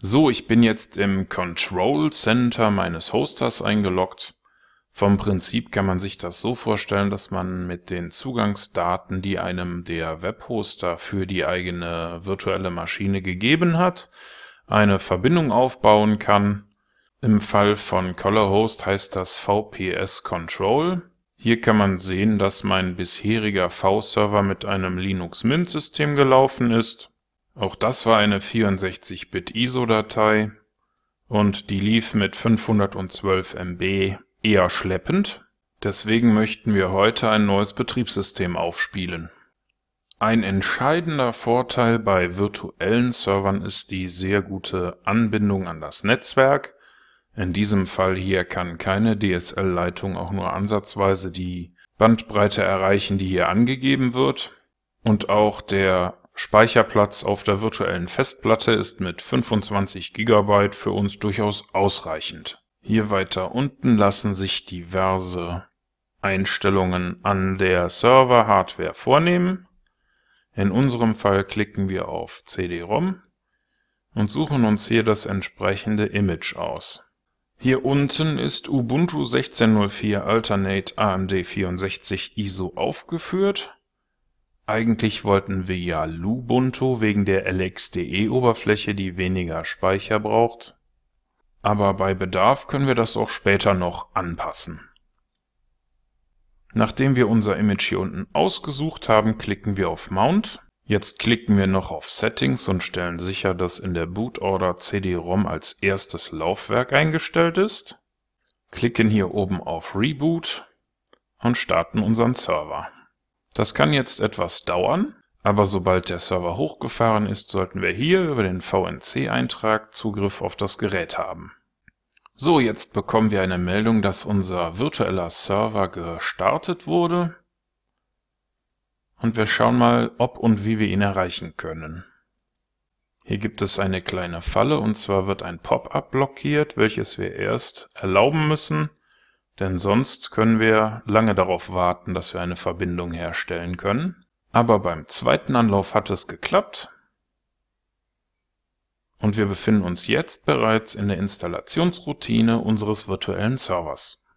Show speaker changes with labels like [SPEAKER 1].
[SPEAKER 1] So, ich bin jetzt im Control Center meines Hosters eingeloggt. Vom Prinzip kann man sich das so vorstellen, dass man mit den Zugangsdaten, die einem der Webhoster für die eigene virtuelle Maschine gegeben hat, eine Verbindung aufbauen kann. Im Fall von ColorHost heißt das VPS Control. Hier kann man sehen, dass mein bisheriger V-Server mit einem Linux Mint System gelaufen ist. Auch das war eine 64-Bit ISO-Datei und die lief mit 512 MB eher schleppend. Deswegen möchten wir heute ein neues Betriebssystem aufspielen. Ein entscheidender Vorteil bei virtuellen Servern ist die sehr gute Anbindung an das Netzwerk. In diesem Fall hier kann keine DSL-Leitung auch nur ansatzweise die Bandbreite erreichen, die hier angegeben wird. Und auch der Speicherplatz auf der virtuellen Festplatte ist mit 25 GB für uns durchaus ausreichend. Hier weiter unten lassen sich diverse Einstellungen an der Server-Hardware vornehmen. In unserem Fall klicken wir auf CD-ROM und suchen uns hier das entsprechende Image aus. Hier unten ist Ubuntu 16.04 Alternate AMD 64 ISO aufgeführt eigentlich wollten wir ja Lubuntu wegen der LXDE-Oberfläche, die weniger Speicher braucht. Aber bei Bedarf können wir das auch später noch anpassen. Nachdem wir unser Image hier unten ausgesucht haben, klicken wir auf Mount. Jetzt klicken wir noch auf Settings und stellen sicher, dass in der Bootorder CD-ROM als erstes Laufwerk eingestellt ist. Klicken hier oben auf Reboot und starten unseren Server. Das kann jetzt etwas dauern, aber sobald der Server hochgefahren ist, sollten wir hier über den VNC-Eintrag Zugriff auf das Gerät haben. So, jetzt bekommen wir eine Meldung, dass unser virtueller Server gestartet wurde. Und wir schauen mal, ob und wie wir ihn erreichen können. Hier gibt es eine kleine Falle und zwar wird ein Pop-up blockiert, welches wir erst erlauben müssen, denn sonst können wir lange darauf warten, dass wir eine Verbindung herstellen können. Aber beim zweiten Anlauf hat es geklappt und wir befinden uns jetzt bereits in der Installationsroutine unseres virtuellen Servers.